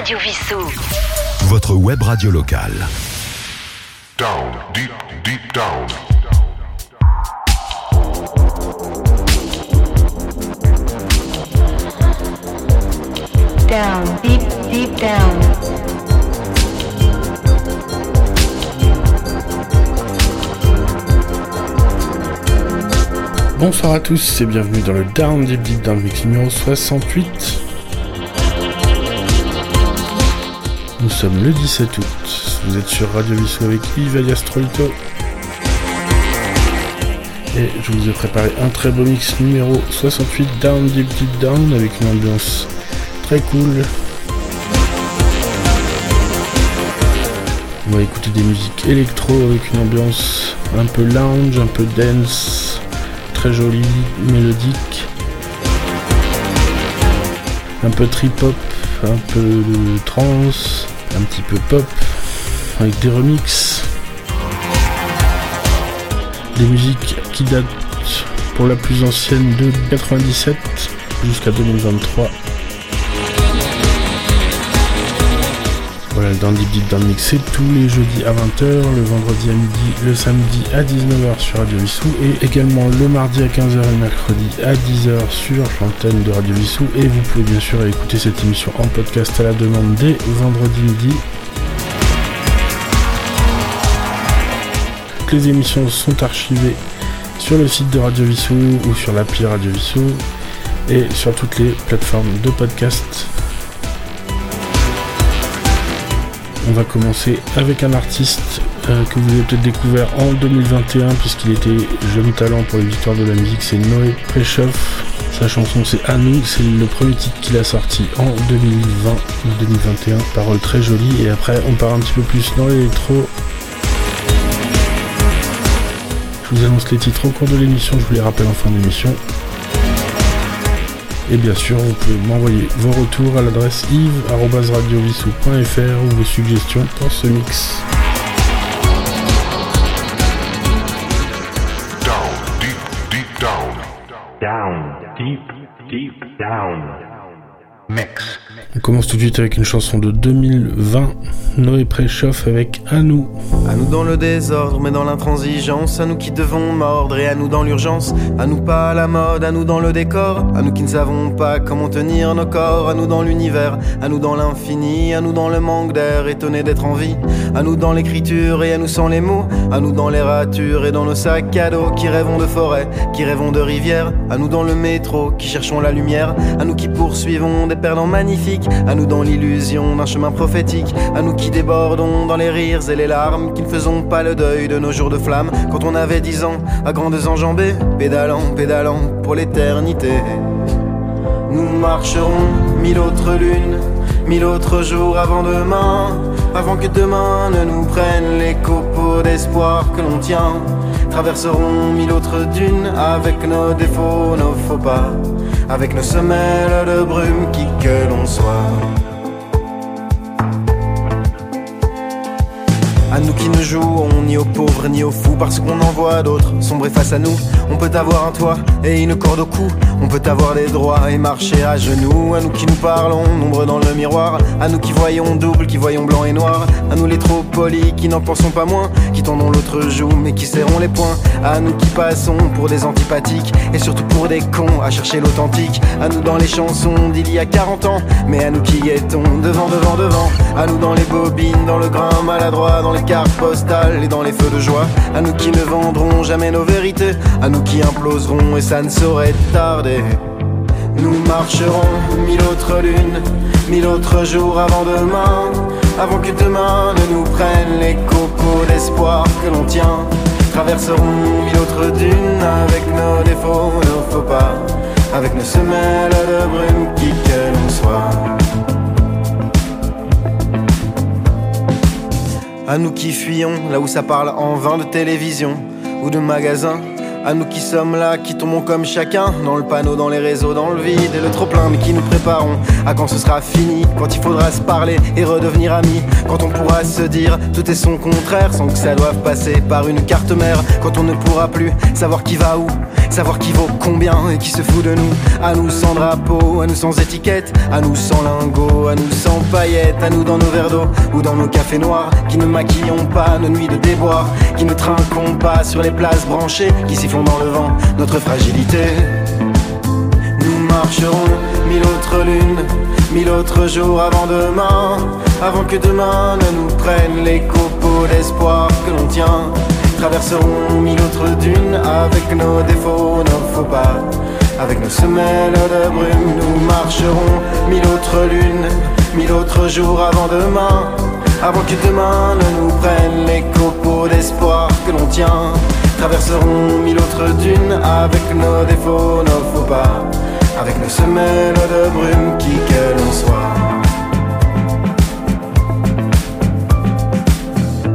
Radio Vissou. Votre web radio locale. Down, deep, deep down. Down, deep, deep down. Bonsoir à tous et bienvenue dans le Down Deep Deep Down Mix numéro 68. Nous sommes le 17 août. Vous êtes sur Radio Vissou avec Yves alias. Et je vous ai préparé un très beau mix numéro 68 Down Deep Deep Down avec une ambiance très cool. On va écouter des musiques électro avec une ambiance un peu lounge, un peu dance, très jolie, mélodique. Un peu trip-hop, un peu de trance, petit peu pop, avec des remixes. Des musiques qui datent pour la plus ancienne de 97 jusqu'à 2023. Voilà, dans Deep Deep Mix, c'est tous les jeudis à 20h, le vendredi à midi, le samedi à 19h sur Radio Vissou et également le mardi à 15h et le mercredi à 10h sur l'antenne de Radio Vissou. Et vous pouvez bien sûr écouter cette émission en podcast à la demande dès vendredi midi. Toutes les émissions sont archivées sur le site de Radio Vissou ou sur l'appli Radio Vissou et sur toutes les plateformes de podcast. On va commencer avec un artiste euh, que vous avez peut-être découvert en 2021 puisqu'il était jeune talent pour les victoires de la musique, c'est Noé Prechoff. Sa chanson c'est À nous, c'est le premier titre qu'il a sorti en 2020-2021, paroles très jolies et après on part un petit peu plus dans l'électro. Je vous annonce les titres au cours de l'émission, je vous les rappelle en fin d'émission. Et bien sûr, vous pouvez m'envoyer vos retours à l'adresse yves.radiovissou.fr ou vos suggestions pour ce mix. Down, deep, deep down. Down, deep, deep down. Mix. On commence tout de suite avec une chanson de 2020, Noé Préchoff avec À nous. À nous dans le désordre, mais dans l'intransigeance. À nous qui devons mordre et à nous dans l'urgence. À nous pas à la mode, à nous dans le décor. À nous qui ne savons pas comment tenir nos corps. À nous dans l'univers, à nous dans l'infini. À nous dans le manque d'air, étonné d'être en vie. À nous dans l'écriture et à nous sans les mots. À nous dans les ratures et dans nos sacs à dos. Qui rêvons de forêt, qui rêvons de rivière. À nous dans le métro, qui cherchons la lumière. À nous qui poursuivons des perdants magnifiques. À nous dans l'illusion d'un chemin prophétique. À nous qui débordons dans les rires et les larmes. Qui ne faisons pas le deuil de nos jours de flamme. Quand on avait dix ans, à grandes enjambées. Pédalant, pédalant pour l'éternité. Nous marcherons mille autres lunes, mille autres jours avant demain, avant que demain ne nous prenne les copeaux d'espoir que l'on tient. Traverserons mille autres dunes avec nos défauts, nos faux pas, avec nos semelles de brume qui que l'on soit. Nous qui ne jouons ni aux pauvres ni aux fous parce qu'on en voit d'autres sombrer face à nous. On peut avoir un toit et une corde au cou. On peut avoir des droits et marcher à genoux. À nous qui nous parlons, nombre dans le miroir. À nous qui voyons double, qui voyons blanc et noir. À nous les trop polis qui n'en pensons pas moins. Qui tendons l'autre joue mais qui serrons les poings. À nous qui passons pour des antipathiques et surtout pour des cons à chercher l'authentique. À nous dans les chansons d'il y a 40 ans. Mais à nous qui guettons devant, devant, devant. À nous dans les bobines, dans le grain maladroit, dans les cartes postales et dans les feux de joie. À nous qui ne vendrons jamais nos vérités. À nous qui imploserons et ça ne saurait tarder. Nous marcherons mille autres lunes, mille autres jours avant demain. Avant que demain ne nous prenne les copeaux d'espoir que l'on tient. Traverserons mille autres dunes avec nos défauts, nos faux pas. Avec nos semelles de brume qui que l'on soit. À nous qui fuyons là où ça parle en vain de télévision ou de magasins. À nous qui sommes là, qui tombons comme chacun Dans le panneau, dans les réseaux, dans le vide et le trop plein Mais qui nous préparons à quand ce sera fini Quand il faudra se parler et redevenir amis Quand on pourra se dire tout est son contraire Sans que ça doive passer par une carte mère Quand on ne pourra plus savoir qui va où Savoir qui vaut combien et qui se fout de nous. À nous sans drapeau, à nous sans étiquette, à nous sans lingots, à nous sans paillettes, à nous dans nos verres d'eau ou dans nos cafés noirs, qui ne maquillons pas nos nuits de déboire, qui ne trinquons pas sur les places branchées, qui sifflons dans le vent notre fragilité. Nous marcherons mille autres lunes, mille autres jours avant demain, avant que demain ne nous prenne les copeaux d'espoir que l'on tient. Traverserons mille autres dunes avec nos défauts, nos faux pas. Avec nos semelles de brume, nous marcherons mille autres lunes, mille autres jours avant demain. Avant que demain ne nous prenne les copeaux d'espoir que l'on tient. Traverserons mille autres dunes avec nos défauts, nos faux pas. Avec nos semelles de brume, qui que l'on soit.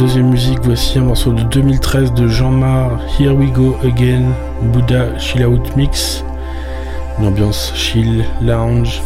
Deuxième musique, voici un morceau de 2013 de Jean-Mar, Here We Go Again, Buddha Chill Out Mix, une ambiance chill, lounge.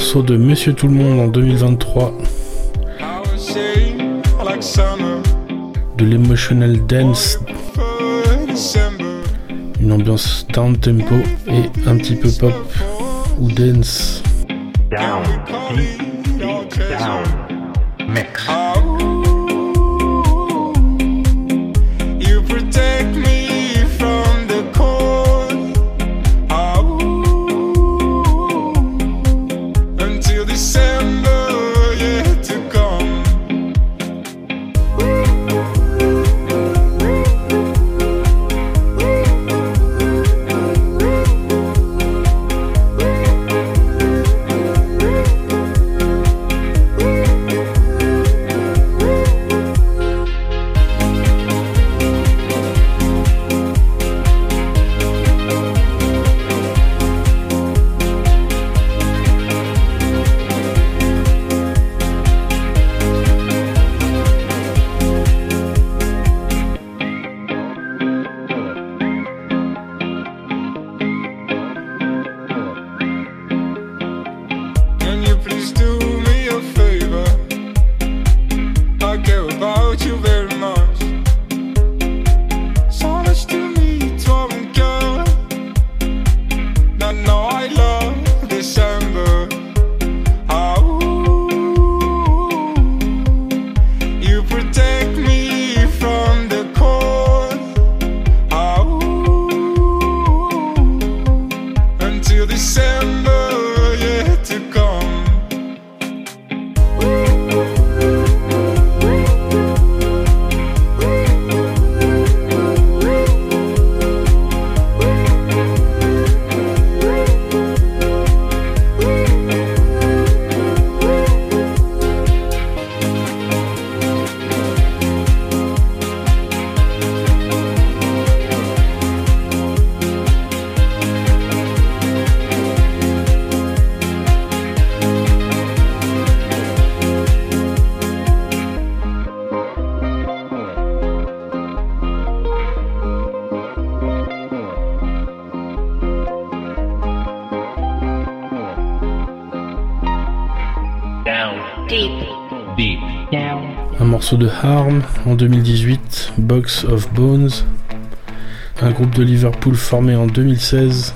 morceau de Monsieur Tout le Monde en 2023. De l'Emotional Dance. Une ambiance down tempo et un petit peu pop ou dance. morceau de Harm en 2018, Box of Bones, un groupe de Liverpool formé en 2016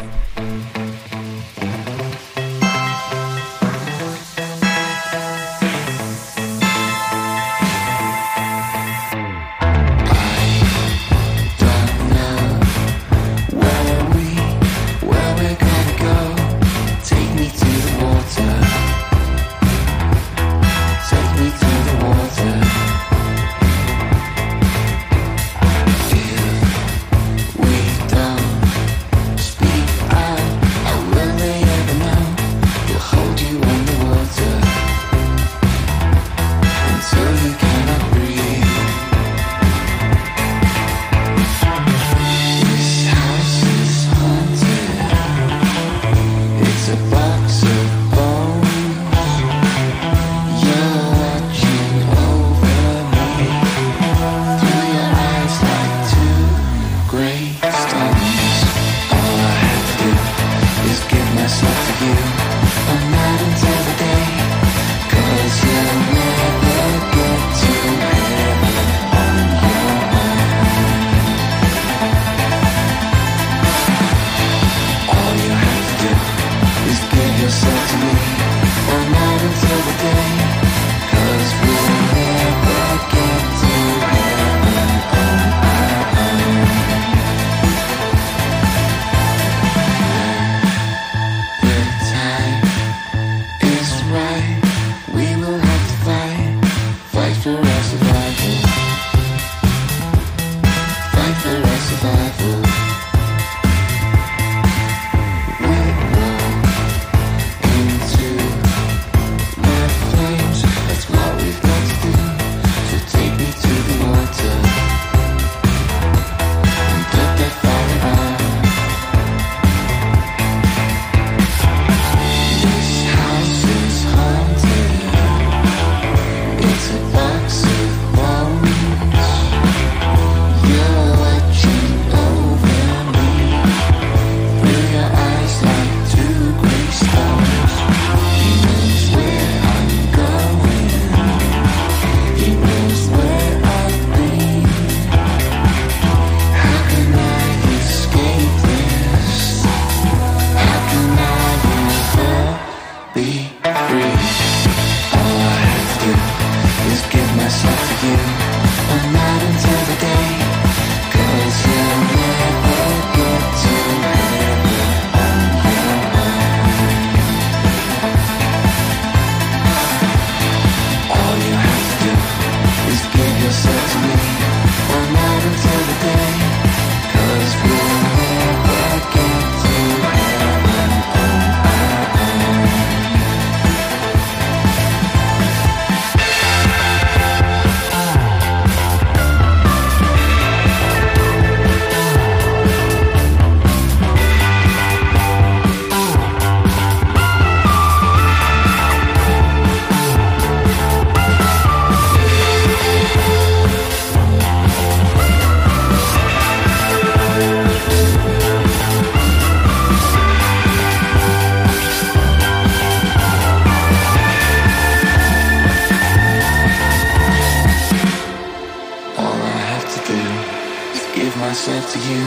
myself to you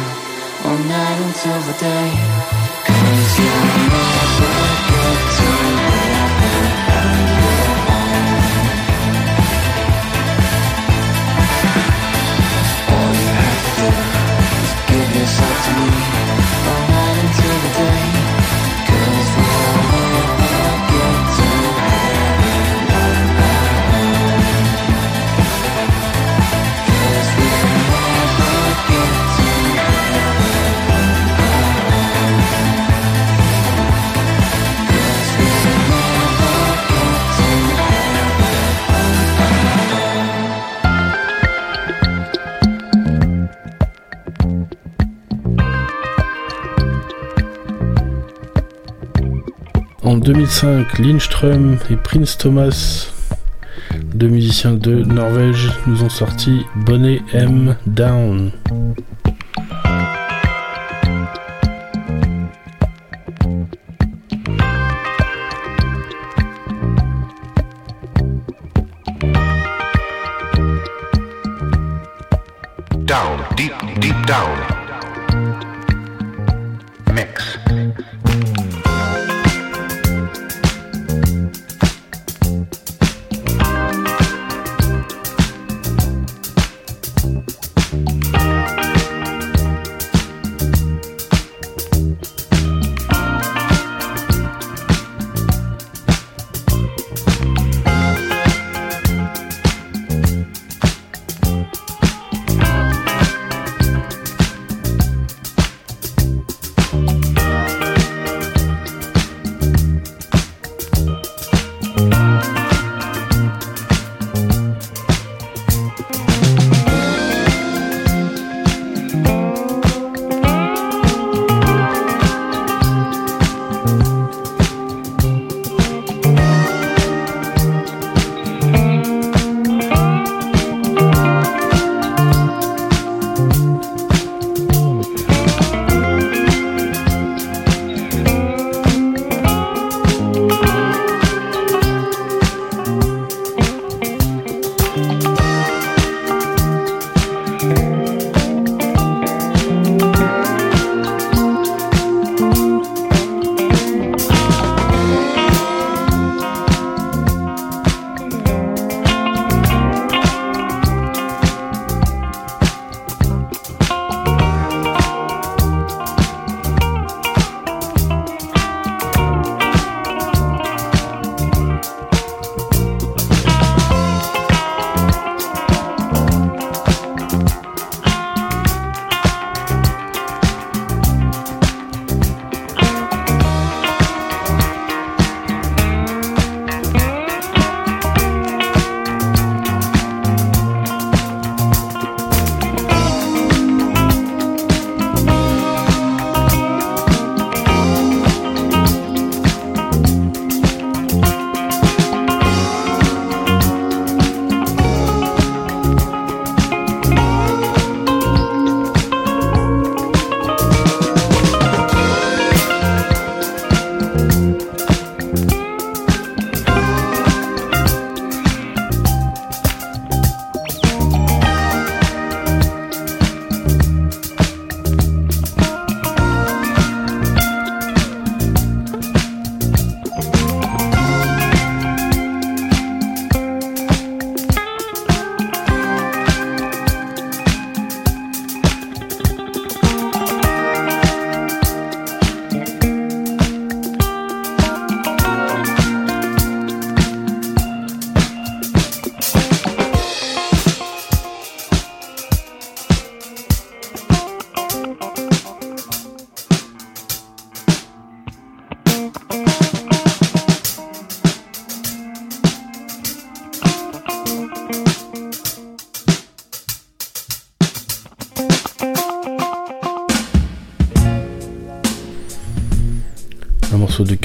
all night until the day. Cause you. 2005, Lindström et Prince Thomas, deux musiciens de Norvège, nous ont sorti Bonnet M Down. Down,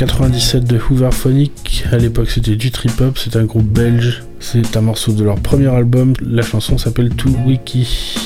97 de Hooverphonic. À l'époque, c'était du trip hop. C'est un groupe belge. C'est un morceau de leur premier album. La chanson s'appelle To Wiki.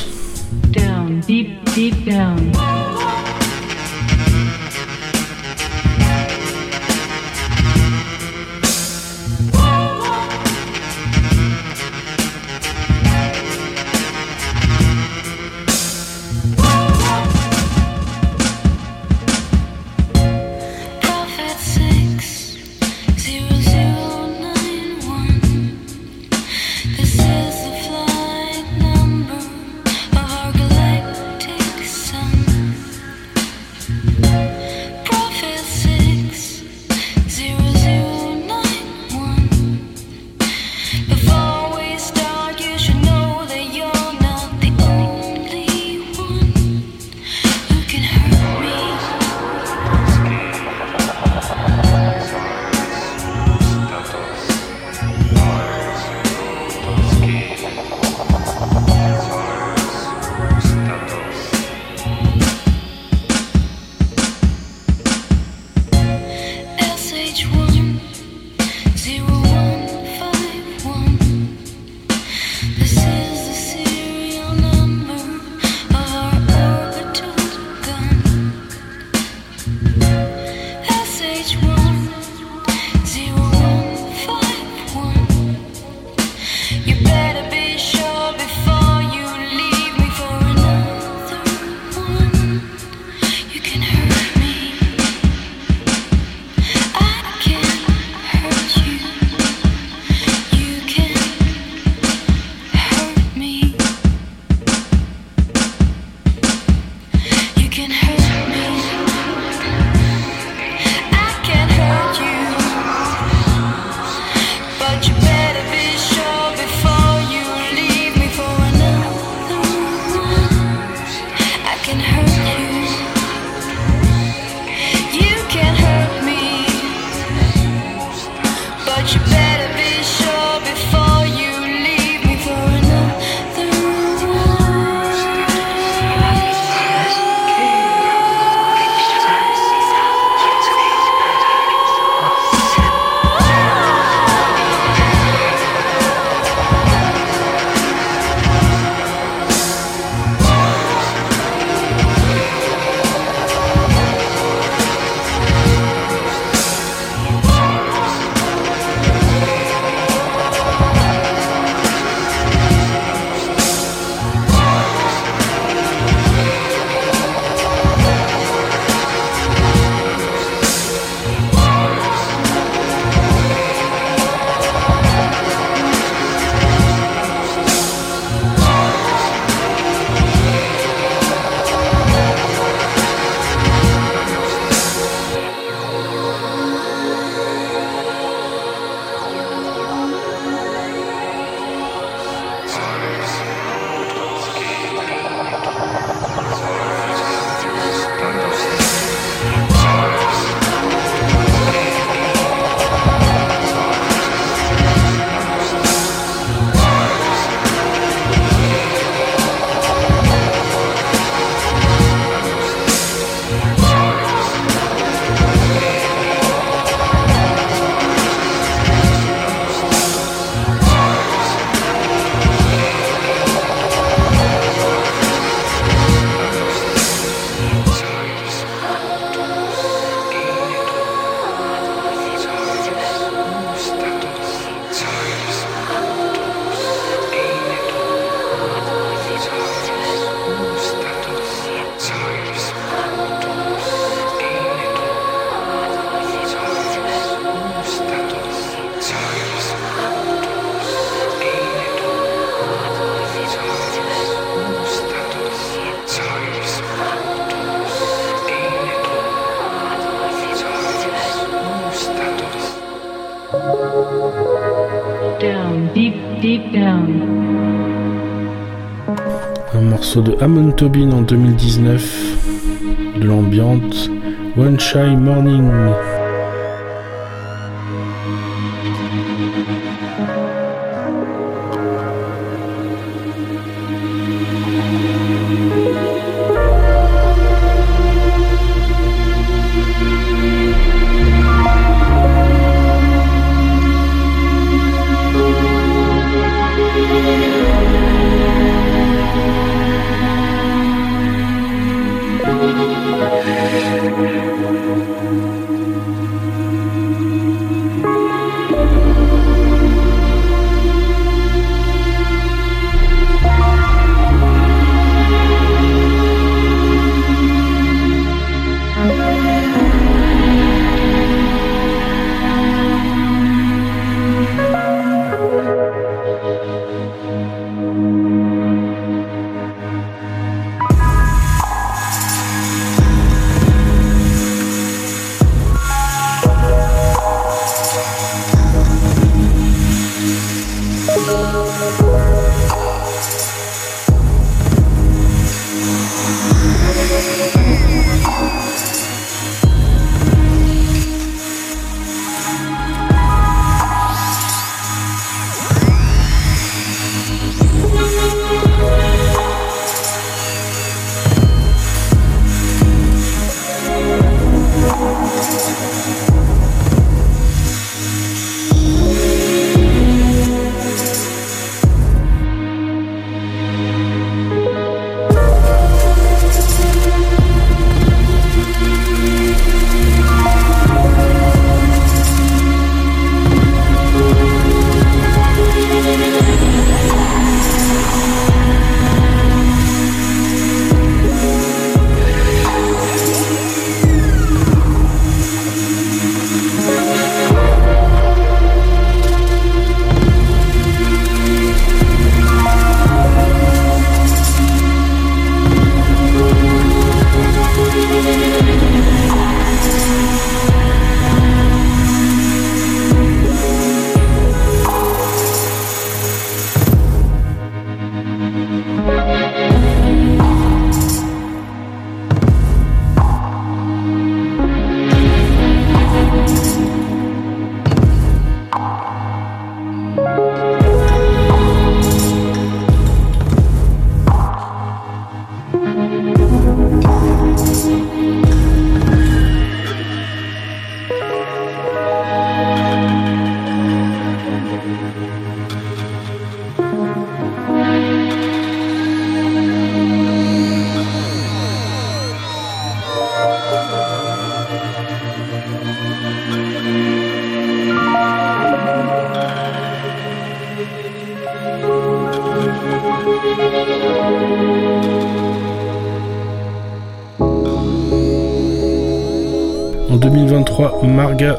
Tobin en 2019, de l'ambiance One Shy Morning.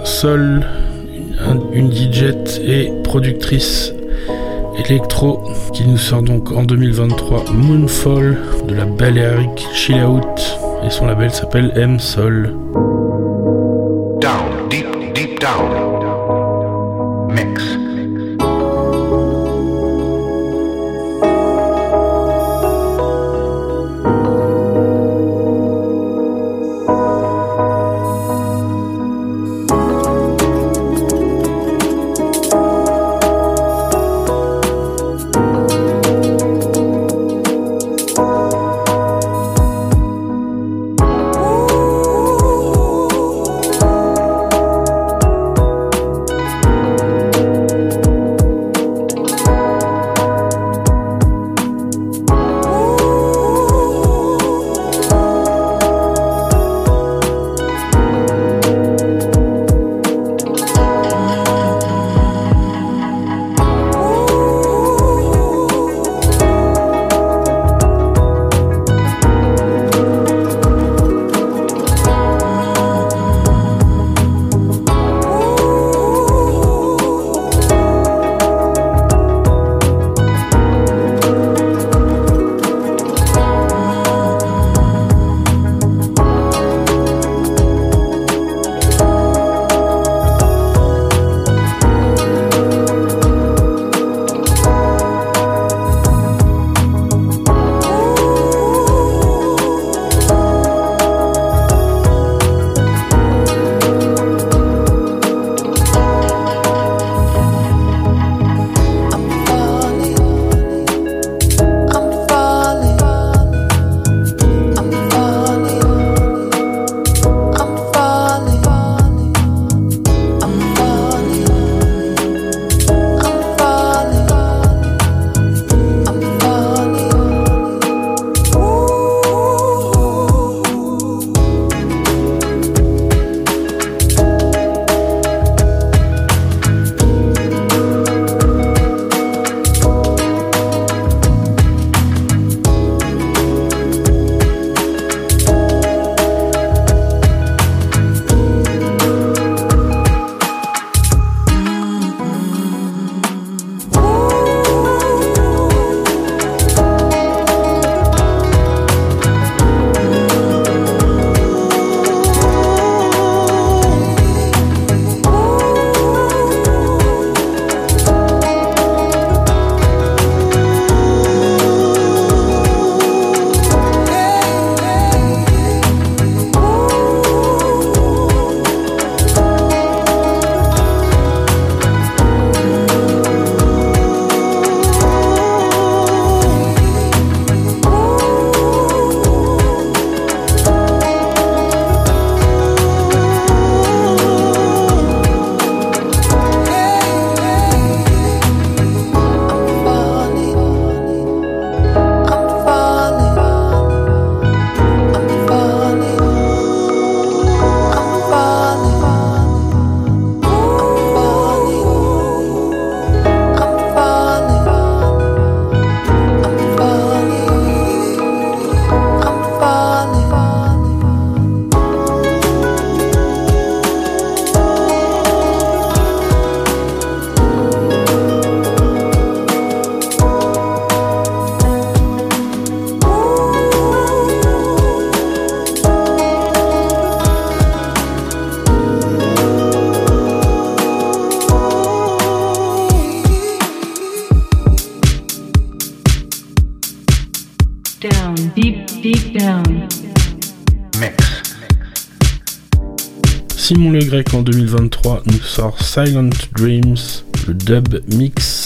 Marga Sol, un- une DJ et productrice électro, qui nous sort donc en 2023 Moonfall de la Balearic Chill Out et son label s'appelle M Sol. Grec en 2023 nous sort Silent Dreams, le dub mix.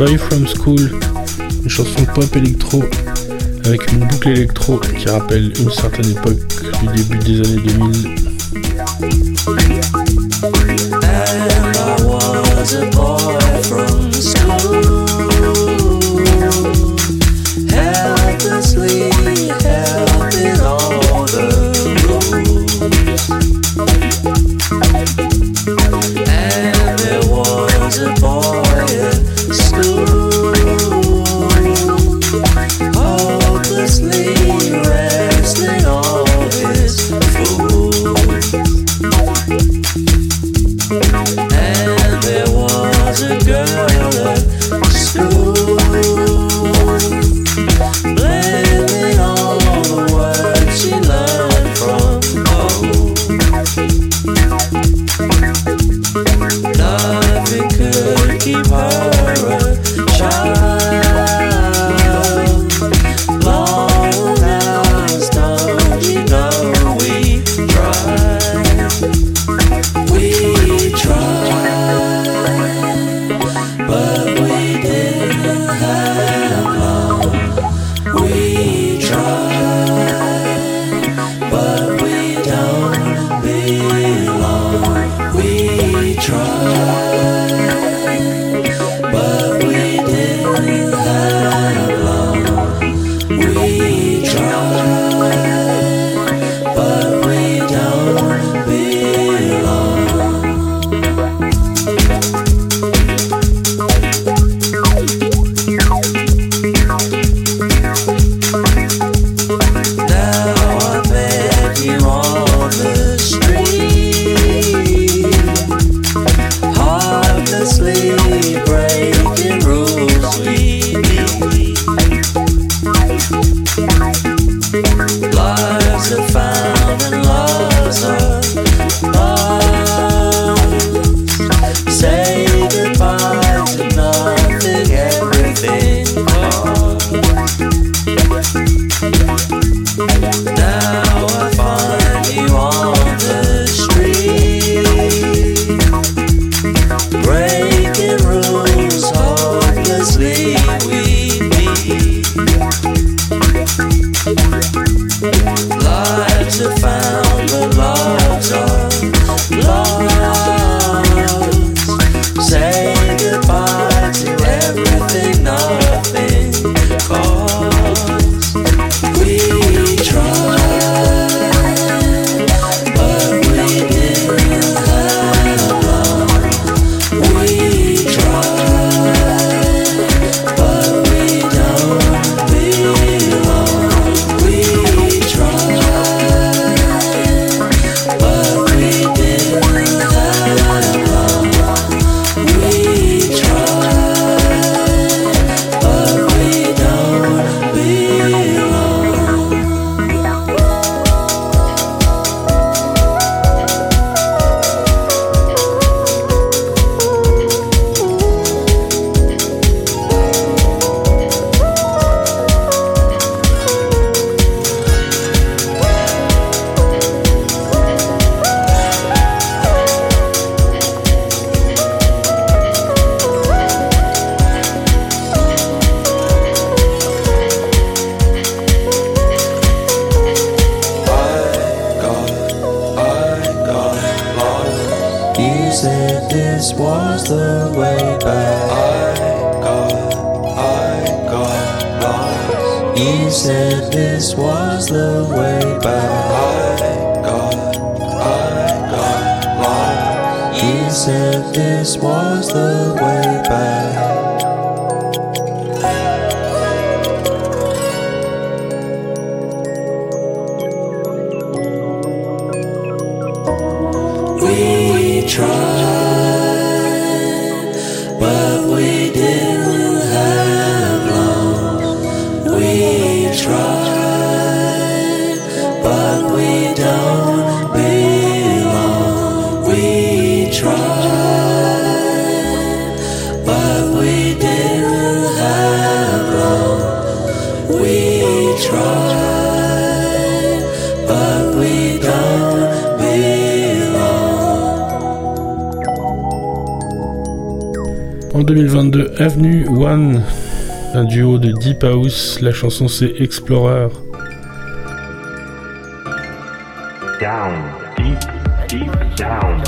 Boy From School, une chanson pop électro avec une boucle électro qui rappelle une certaine époque du début des années 2000. la chanson c'est Explorer. Down, deep, down.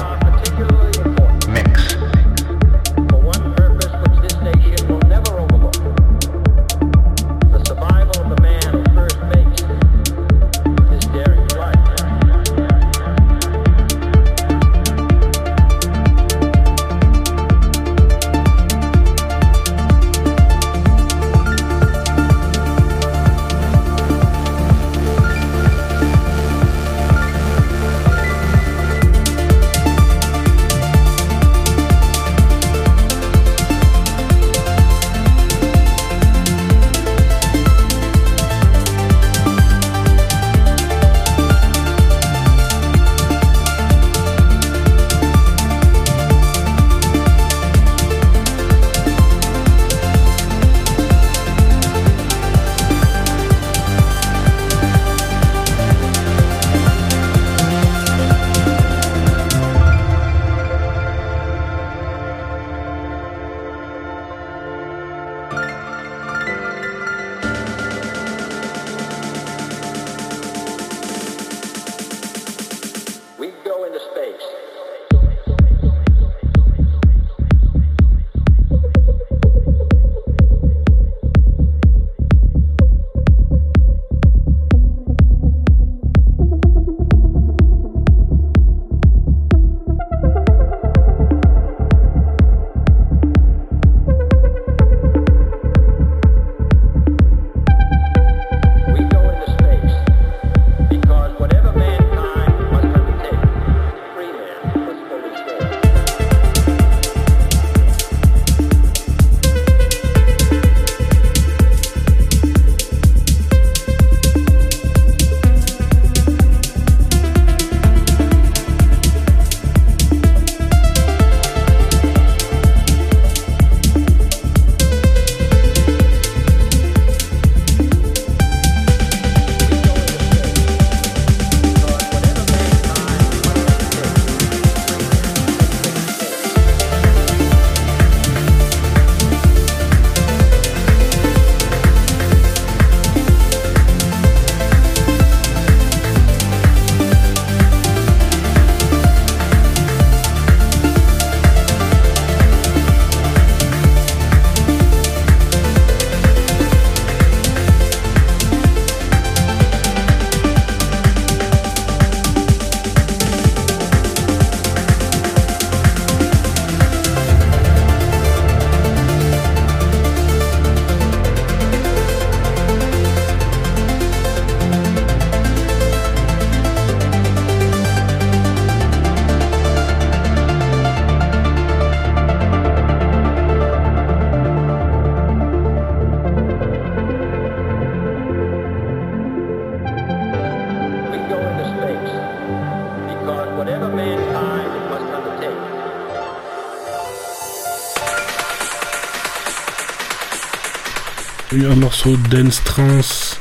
morceau Dance Trance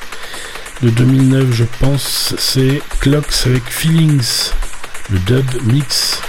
de 2009, je pense, c'est Clocks avec Feelings, le dub mix.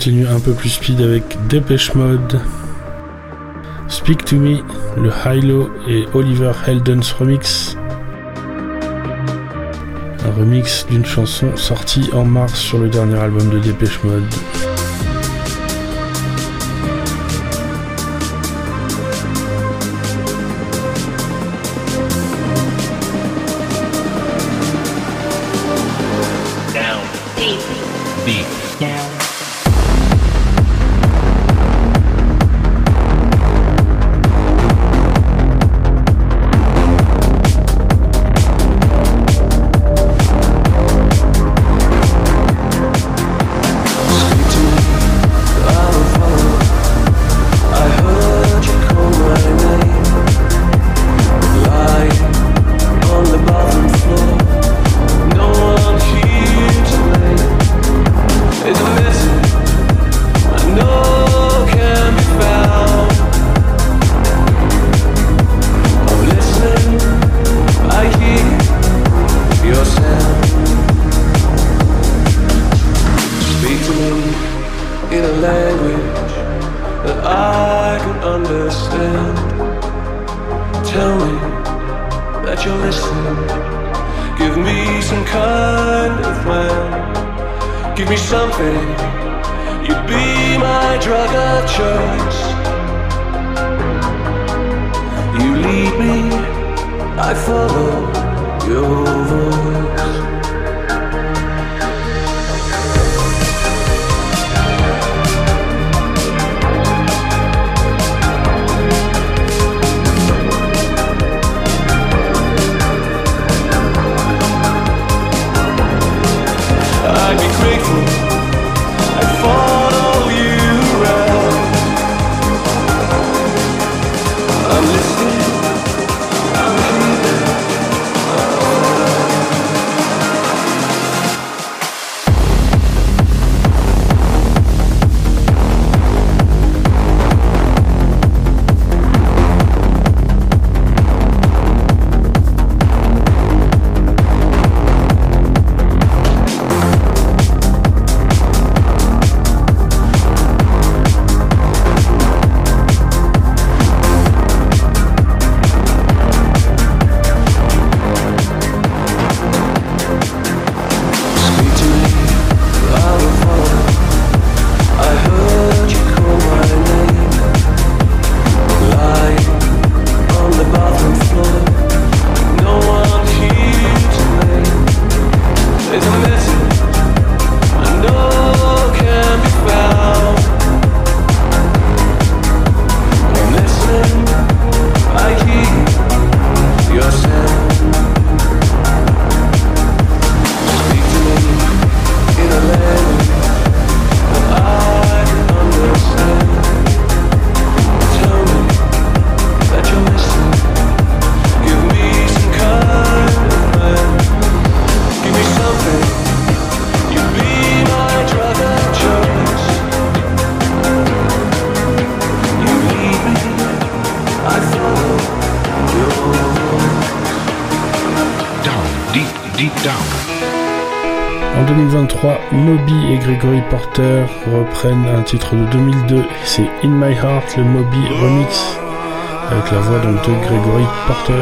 continue un peu plus speed avec Dépêche Mode, Speak to Me, le Hilo et Oliver Heldens remix. Un remix d'une chanson sortie en mars sur le dernier album de Dépêche Mode. titre de 2002, c'est In My Heart, le Moby Remix, avec la voix donc de Gregory Porter.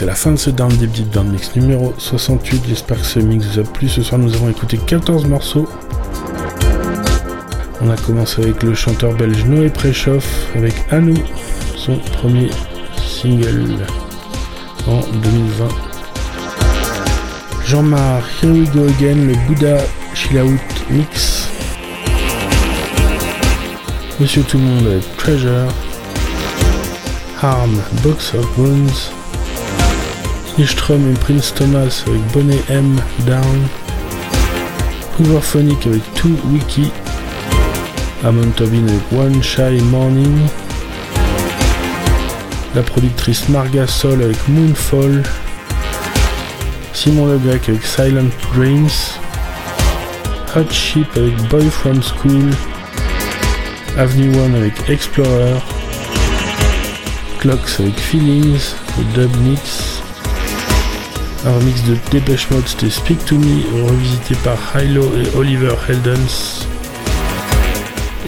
C'est la fin de ce Down Deep Deep Down Mix numéro 68. J'espère que ce mix vous a plu. Ce soir, nous avons écouté 14 morceaux. On a commencé avec le chanteur belge Noé Préchoff avec Anou, son premier single en 2020. Jean-Marc, Here We Go Again, le Buddha Chill Mix. Monsieur Tout le Monde avec Treasure. Harm, Box of Bones. Nystrom et Prince Thomas avec Bonnet M Down. Hooverphonic avec Two Wiki. Amon Tobin avec One Shy Morning. La productrice Marga Sol avec Moonfall. Simon Le Grec avec Silent Dreams. Hot Ship avec Boy From School. Avenue One avec Explorer. Clocks avec Feelings, dub mix. Un remix de Dépêche Mode, c'était Speak to Me, revisité par Hilo et Oliver Heldens.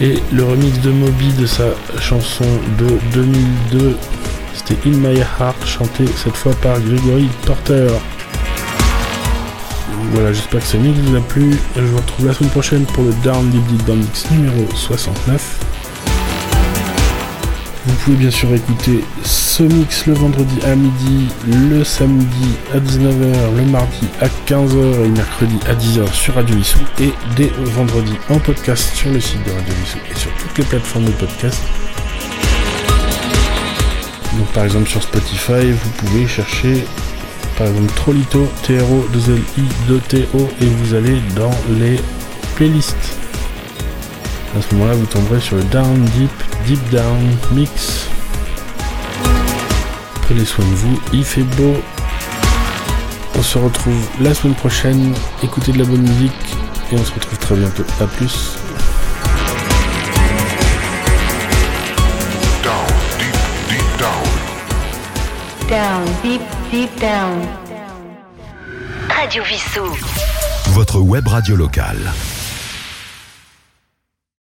Et le remix de Moby de sa chanson de 2002, c'était In My Heart, chanté cette fois par Gregory Porter. Voilà, j'espère que ce mix vous a plu. Je vous retrouve la semaine prochaine pour le Down Deep Deep Down Mix numéro 69. Pouvez bien sûr écouter ce mix le vendredi à midi, le samedi à 19h, le mardi à 15h et le mercredi à 10h sur Radio Vissou et dès vendredi en podcast sur le site de Radio Vissou et sur toutes les plateformes de podcast. Donc par exemple sur Spotify, vous pouvez chercher par exemple Trolito, TRO, 2LI, 2TO et vous allez dans les playlists. À ce moment-là, vous tomberez sur le Down Deep, Deep Down Mix. Prenez soin de vous, il fait beau. On se retrouve la semaine prochaine. Écoutez de la bonne musique et on se retrouve très bientôt. A plus. Down, deep, deep down. Down, deep, deep down. Radio Vissou. Votre web radio locale.